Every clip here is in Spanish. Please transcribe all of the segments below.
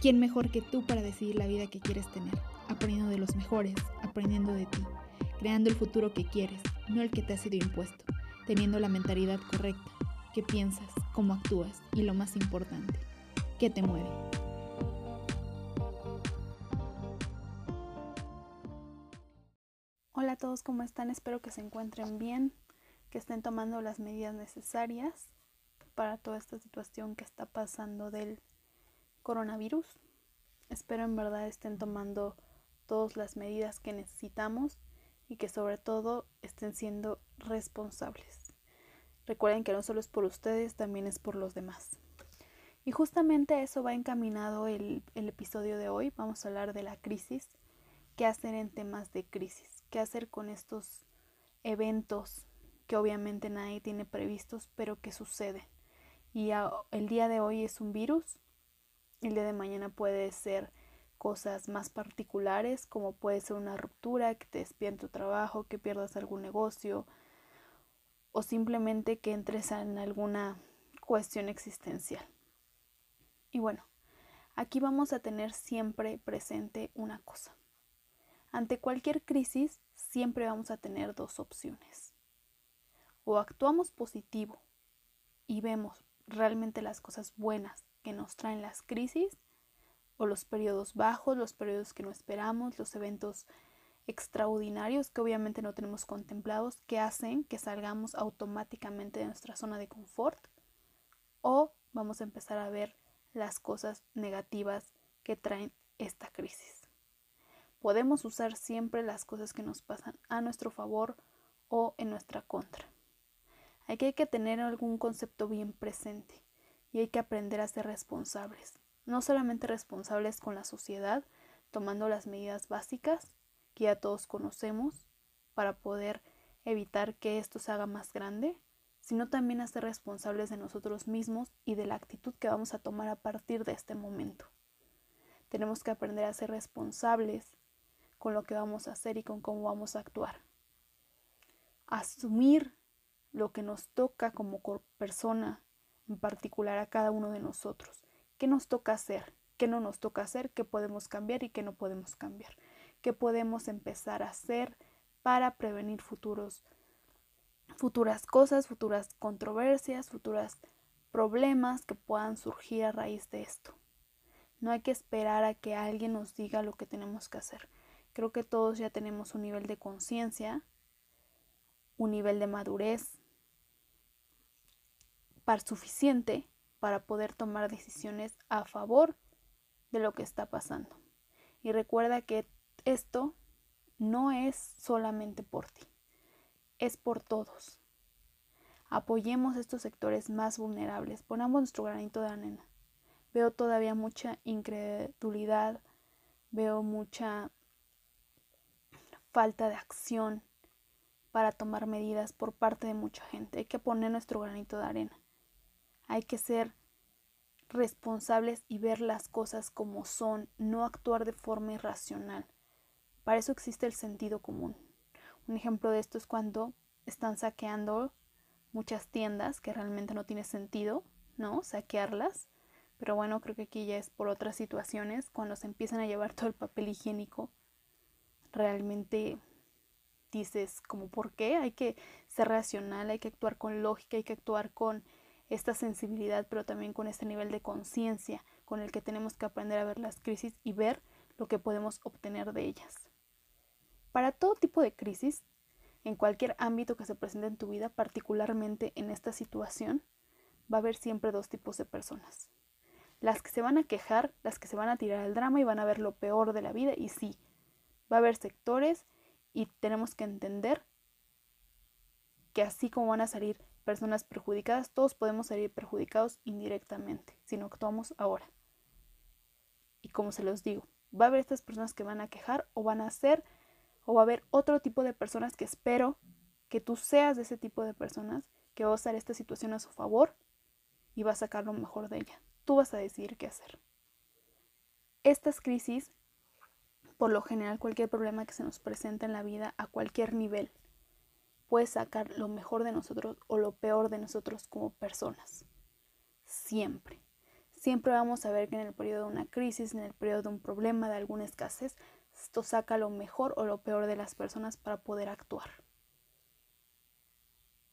¿Quién mejor que tú para decidir la vida que quieres tener? Aprendiendo de los mejores, aprendiendo de ti, creando el futuro que quieres, no el que te ha sido impuesto, teniendo la mentalidad correcta, qué piensas, cómo actúas y lo más importante, qué te mueve. Hola a todos, ¿cómo están? Espero que se encuentren bien, que estén tomando las medidas necesarias para toda esta situación que está pasando del coronavirus. Espero en verdad estén tomando todas las medidas que necesitamos y que sobre todo estén siendo responsables. Recuerden que no solo es por ustedes, también es por los demás. Y justamente eso va encaminado el, el episodio de hoy. Vamos a hablar de la crisis, qué hacer en temas de crisis, qué hacer con estos eventos que obviamente nadie tiene previstos, pero que suceden. Y el día de hoy es un virus el día de mañana puede ser cosas más particulares, como puede ser una ruptura, que te despierta tu trabajo, que pierdas algún negocio o simplemente que entres en alguna cuestión existencial. Y bueno, aquí vamos a tener siempre presente una cosa. Ante cualquier crisis siempre vamos a tener dos opciones. O actuamos positivo y vemos realmente las cosas buenas que nos traen las crisis o los periodos bajos, los periodos que no esperamos, los eventos extraordinarios que obviamente no tenemos contemplados, que hacen que salgamos automáticamente de nuestra zona de confort, o vamos a empezar a ver las cosas negativas que traen esta crisis. Podemos usar siempre las cosas que nos pasan a nuestro favor o en nuestra contra. Aquí hay que tener algún concepto bien presente y hay que aprender a ser responsables. No solamente responsables con la sociedad, tomando las medidas básicas que ya todos conocemos para poder evitar que esto se haga más grande, sino también a ser responsables de nosotros mismos y de la actitud que vamos a tomar a partir de este momento. Tenemos que aprender a ser responsables con lo que vamos a hacer y con cómo vamos a actuar. Asumir lo que nos toca como persona en particular a cada uno de nosotros. ¿Qué nos toca hacer? ¿Qué no nos toca hacer? ¿Qué podemos cambiar y qué no podemos cambiar? ¿Qué podemos empezar a hacer para prevenir futuros, futuras cosas, futuras controversias, futuros problemas que puedan surgir a raíz de esto? No hay que esperar a que alguien nos diga lo que tenemos que hacer. Creo que todos ya tenemos un nivel de conciencia, un nivel de madurez, suficiente para poder tomar decisiones a favor de lo que está pasando. Y recuerda que esto no es solamente por ti, es por todos. Apoyemos estos sectores más vulnerables, ponamos nuestro granito de arena. Veo todavía mucha incredulidad, veo mucha falta de acción para tomar medidas por parte de mucha gente. Hay que poner nuestro granito de arena. Hay que ser responsables y ver las cosas como son, no actuar de forma irracional. Para eso existe el sentido común. Un ejemplo de esto es cuando están saqueando muchas tiendas que realmente no tiene sentido, ¿no? Saquearlas. Pero bueno, creo que aquí ya es por otras situaciones, cuando se empiezan a llevar todo el papel higiénico, realmente dices como por qué, hay que ser racional, hay que actuar con lógica, hay que actuar con esta sensibilidad, pero también con este nivel de conciencia con el que tenemos que aprender a ver las crisis y ver lo que podemos obtener de ellas. Para todo tipo de crisis, en cualquier ámbito que se presente en tu vida, particularmente en esta situación, va a haber siempre dos tipos de personas. Las que se van a quejar, las que se van a tirar al drama y van a ver lo peor de la vida y sí, va a haber sectores y tenemos que entender que así como van a salir personas perjudicadas, todos podemos salir perjudicados indirectamente si no actuamos ahora. Y como se los digo, va a haber estas personas que van a quejar o van a hacer, o va a haber otro tipo de personas que espero que tú seas de ese tipo de personas que va a usar esta situación a su favor y va a sacar lo mejor de ella. Tú vas a decidir qué hacer. Estas crisis, por lo general, cualquier problema que se nos presenta en la vida a cualquier nivel, puede sacar lo mejor de nosotros o lo peor de nosotros como personas. Siempre. Siempre vamos a ver que en el periodo de una crisis, en el periodo de un problema, de alguna escasez, esto saca lo mejor o lo peor de las personas para poder actuar.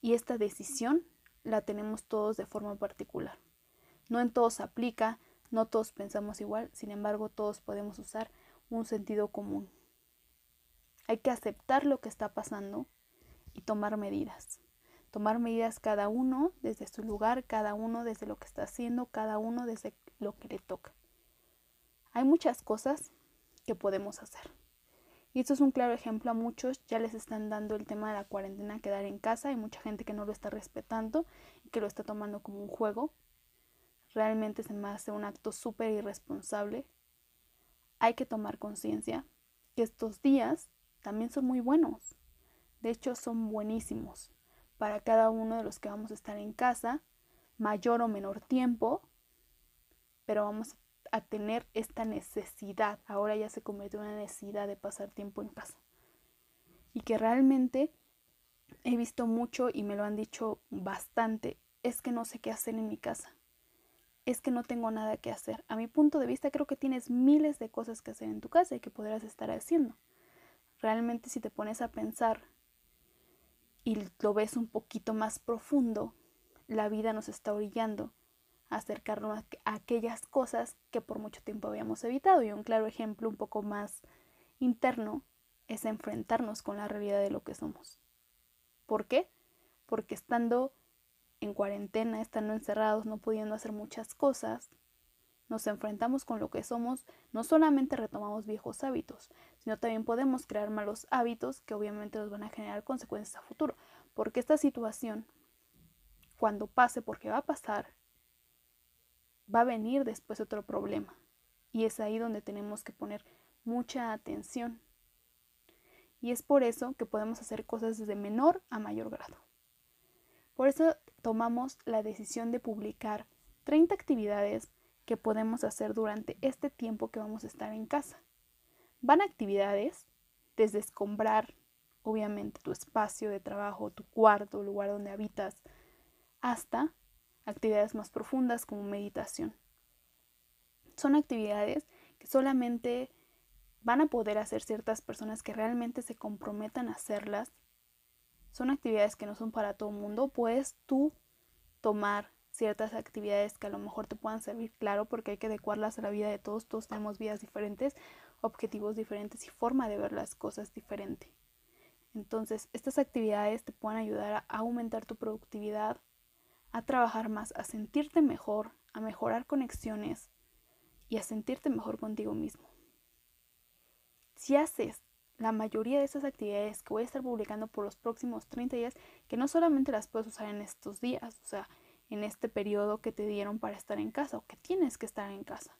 Y esta decisión la tenemos todos de forma particular. No en todos aplica, no todos pensamos igual, sin embargo todos podemos usar un sentido común. Hay que aceptar lo que está pasando y tomar medidas. Tomar medidas cada uno desde su lugar, cada uno desde lo que está haciendo, cada uno desde lo que le toca. Hay muchas cosas que podemos hacer. Y esto es un claro ejemplo a muchos, ya les están dando el tema de la cuarentena, quedar en casa, hay mucha gente que no lo está respetando y que lo está tomando como un juego. Realmente se me hace un acto súper irresponsable. Hay que tomar conciencia que estos días también son muy buenos. De hecho, son buenísimos para cada uno de los que vamos a estar en casa, mayor o menor tiempo, pero vamos a tener esta necesidad. Ahora ya se convirtió en una necesidad de pasar tiempo en casa. Y que realmente he visto mucho y me lo han dicho bastante, es que no sé qué hacer en mi casa. Es que no tengo nada que hacer. A mi punto de vista creo que tienes miles de cosas que hacer en tu casa y que podrás estar haciendo. Realmente si te pones a pensar y lo ves un poquito más profundo, la vida nos está orillando a acercarnos a aquellas cosas que por mucho tiempo habíamos evitado. Y un claro ejemplo un poco más interno es enfrentarnos con la realidad de lo que somos. ¿Por qué? Porque estando en cuarentena, estando encerrados, no pudiendo hacer muchas cosas, nos enfrentamos con lo que somos, no solamente retomamos viejos hábitos, sino también podemos crear malos hábitos que obviamente nos van a generar consecuencias a futuro. Porque esta situación, cuando pase, porque va a pasar, va a venir después otro problema. Y es ahí donde tenemos que poner mucha atención. Y es por eso que podemos hacer cosas desde menor a mayor grado. Por eso tomamos la decisión de publicar 30 actividades que podemos hacer durante este tiempo que vamos a estar en casa. Van actividades desde escombrar, obviamente, tu espacio de trabajo, tu cuarto, lugar donde habitas, hasta actividades más profundas como meditación. Son actividades que solamente van a poder hacer ciertas personas que realmente se comprometan a hacerlas. Son actividades que no son para todo el mundo. Puedes tú tomar ciertas actividades que a lo mejor te puedan servir, claro, porque hay que adecuarlas a la vida de todos, todos tenemos vidas diferentes, objetivos diferentes y forma de ver las cosas diferente. Entonces, estas actividades te pueden ayudar a aumentar tu productividad, a trabajar más, a sentirte mejor, a mejorar conexiones y a sentirte mejor contigo mismo. Si haces la mayoría de esas actividades que voy a estar publicando por los próximos 30 días, que no solamente las puedes usar en estos días, o sea, en este periodo que te dieron para estar en casa o que tienes que estar en casa.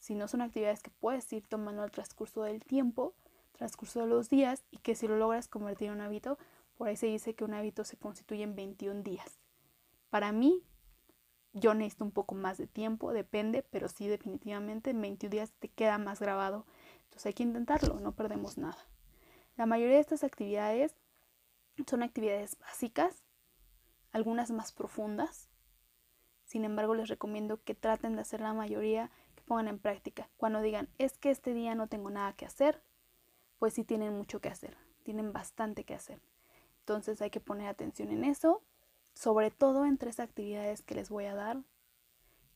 Si no son actividades que puedes ir tomando al transcurso del tiempo, transcurso de los días y que si lo logras convertir en un hábito, por ahí se dice que un hábito se constituye en 21 días. Para mí, yo necesito un poco más de tiempo, depende, pero sí definitivamente en 21 días te queda más grabado. Entonces hay que intentarlo, no perdemos nada. La mayoría de estas actividades son actividades básicas, algunas más profundas, sin embargo, les recomiendo que traten de hacer la mayoría, pongan en práctica. Cuando digan, es que este día no tengo nada que hacer, pues sí tienen mucho que hacer, tienen bastante que hacer. Entonces hay que poner atención en eso, sobre todo en tres actividades que les voy a dar,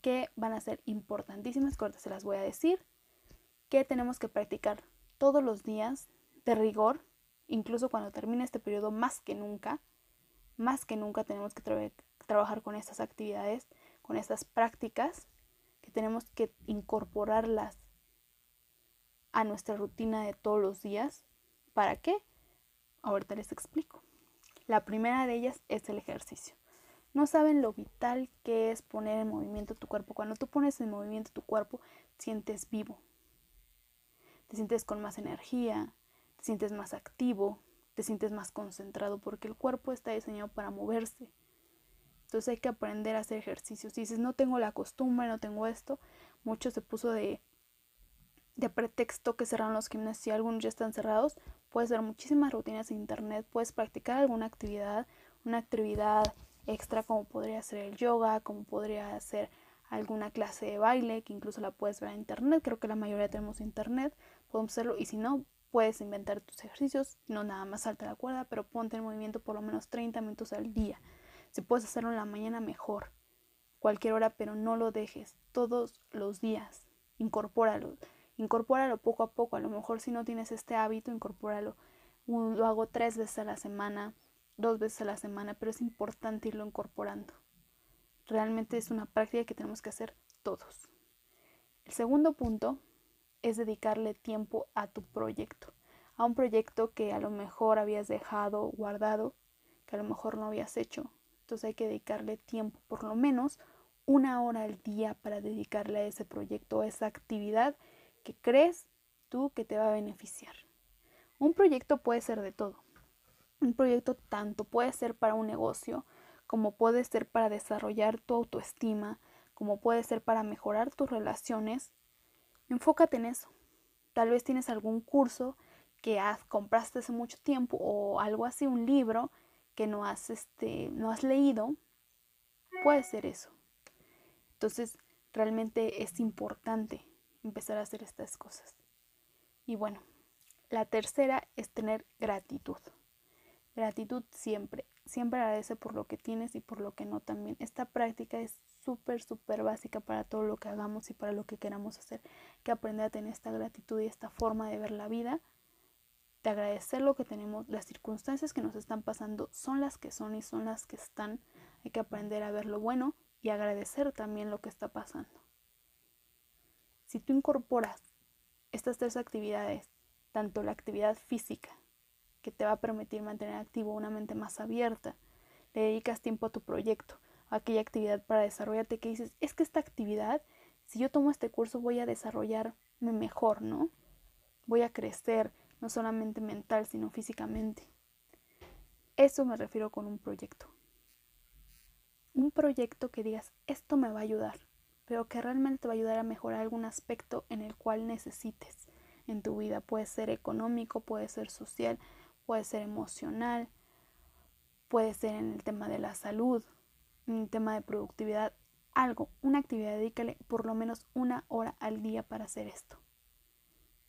que van a ser importantísimas, que se las voy a decir, que tenemos que practicar todos los días de rigor, incluso cuando termine este periodo, más que nunca, más que nunca tenemos que trabajar con estas actividades con estas prácticas tenemos que incorporarlas a nuestra rutina de todos los días. ¿Para qué? Ahorita les explico. La primera de ellas es el ejercicio. No saben lo vital que es poner en movimiento tu cuerpo. Cuando tú pones en movimiento tu cuerpo, sientes vivo. Te sientes con más energía, te sientes más activo, te sientes más concentrado porque el cuerpo está diseñado para moverse. Entonces hay que aprender a hacer ejercicios. Si dices, no tengo la costumbre, no tengo esto, mucho se puso de, de pretexto que cerraron los gimnasios y algunos ya están cerrados. Puedes ver muchísimas rutinas en internet, puedes practicar alguna actividad, una actividad extra como podría ser el yoga, como podría ser alguna clase de baile, que incluso la puedes ver en internet, creo que la mayoría tenemos internet, podemos hacerlo y si no, puedes inventar tus ejercicios, no nada más salta la cuerda, pero ponte en movimiento por lo menos 30 minutos al día. Si puedes hacerlo en la mañana, mejor. Cualquier hora, pero no lo dejes. Todos los días. Incorpóralo. Incorpóralo poco a poco. A lo mejor si no tienes este hábito, incorpóralo. Lo hago tres veces a la semana, dos veces a la semana, pero es importante irlo incorporando. Realmente es una práctica que tenemos que hacer todos. El segundo punto es dedicarle tiempo a tu proyecto, a un proyecto que a lo mejor habías dejado guardado, que a lo mejor no habías hecho. Entonces hay que dedicarle tiempo, por lo menos una hora al día para dedicarle a ese proyecto, a esa actividad que crees tú que te va a beneficiar. Un proyecto puede ser de todo. Un proyecto tanto puede ser para un negocio, como puede ser para desarrollar tu autoestima, como puede ser para mejorar tus relaciones. Enfócate en eso. Tal vez tienes algún curso que has, compraste hace mucho tiempo o algo así, un libro que no has, este, no has leído. Puede ser eso. Entonces, realmente es importante empezar a hacer estas cosas. Y bueno, la tercera es tener gratitud. Gratitud siempre. Siempre agradece por lo que tienes y por lo que no también. Esta práctica es súper, súper básica para todo lo que hagamos y para lo que queramos hacer. Que aprender a tener esta gratitud y esta forma de ver la vida. De agradecer lo que tenemos. Las circunstancias que nos están pasando son las que son y son las que están. Hay que aprender a ver lo bueno y agradecer también lo que está pasando. Si tú incorporas estas tres actividades tanto la actividad física, que te va a permitir mantener activo una mente más abierta, le dedicas tiempo a tu proyecto, a aquella actividad para desarrollarte que dices, es que esta actividad, si yo tomo este curso voy a desarrollarme mejor, ¿no? Voy a crecer, no solamente mental, sino físicamente. Eso me refiero con un proyecto. Un proyecto que digas, esto me va a ayudar, pero que realmente te va a ayudar a mejorar algún aspecto en el cual necesites en tu vida. Puede ser económico, puede ser social, puede ser emocional, puede ser en el tema de la salud, en el tema de productividad, algo, una actividad, dedícale por lo menos una hora al día para hacer esto.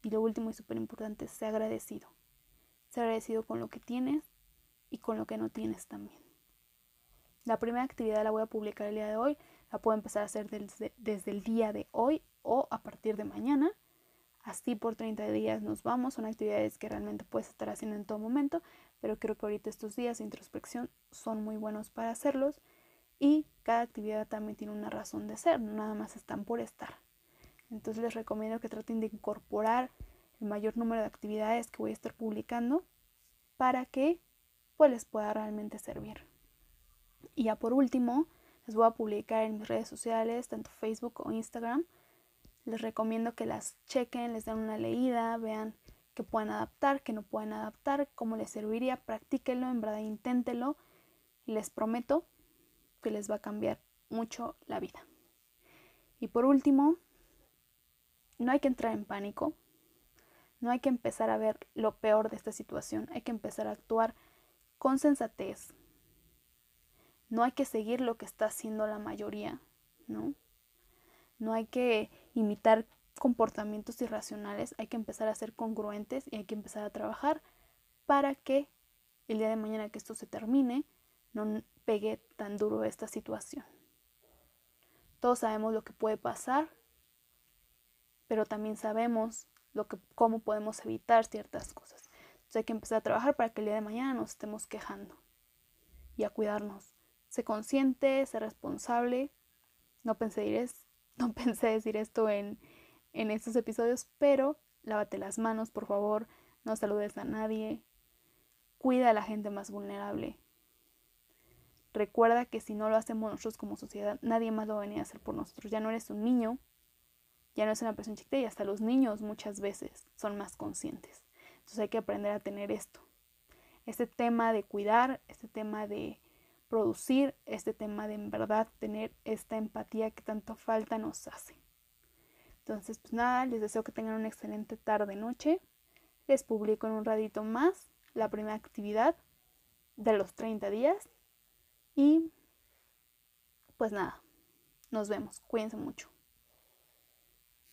Y lo último y súper importante, sea agradecido. Sea agradecido con lo que tienes y con lo que no tienes también. La primera actividad la voy a publicar el día de hoy. La puedo empezar a hacer desde, desde el día de hoy o a partir de mañana. Así por 30 días nos vamos. Son actividades que realmente puedes estar haciendo en todo momento, pero creo que ahorita estos días de introspección son muy buenos para hacerlos. Y cada actividad también tiene una razón de ser, no nada más están por estar. Entonces les recomiendo que traten de incorporar el mayor número de actividades que voy a estar publicando para que pues les pueda realmente servir. Y ya por último, les voy a publicar en mis redes sociales, tanto Facebook o Instagram, les recomiendo que las chequen, les den una leída, vean que pueden adaptar, que no pueden adaptar, cómo les serviría, practíquenlo, en verdad inténtelo y les prometo que les va a cambiar mucho la vida. Y por último, no hay que entrar en pánico, no hay que empezar a ver lo peor de esta situación, hay que empezar a actuar con sensatez. No hay que seguir lo que está haciendo la mayoría, ¿no? No hay que imitar comportamientos irracionales, hay que empezar a ser congruentes y hay que empezar a trabajar para que el día de mañana que esto se termine no pegue tan duro esta situación. Todos sabemos lo que puede pasar, pero también sabemos lo que, cómo podemos evitar ciertas cosas. Entonces hay que empezar a trabajar para que el día de mañana nos estemos quejando y a cuidarnos. Sé consciente, sé responsable. No pensé, decir esto en, en estos episodios, pero lávate las manos, por favor, no saludes a nadie, cuida a la gente más vulnerable. Recuerda que si no lo hacemos nosotros como sociedad, nadie más lo va a venir a hacer por nosotros. Ya no eres un niño, ya no eres una persona chiquita y hasta los niños muchas veces son más conscientes. Entonces hay que aprender a tener esto. Este tema de cuidar, este tema de producir este tema de en verdad tener esta empatía que tanto falta nos hace. Entonces, pues nada, les deseo que tengan una excelente tarde noche. Les publico en un ratito más la primera actividad de los 30 días. Y pues nada, Nos vemos. Cuídense mucho.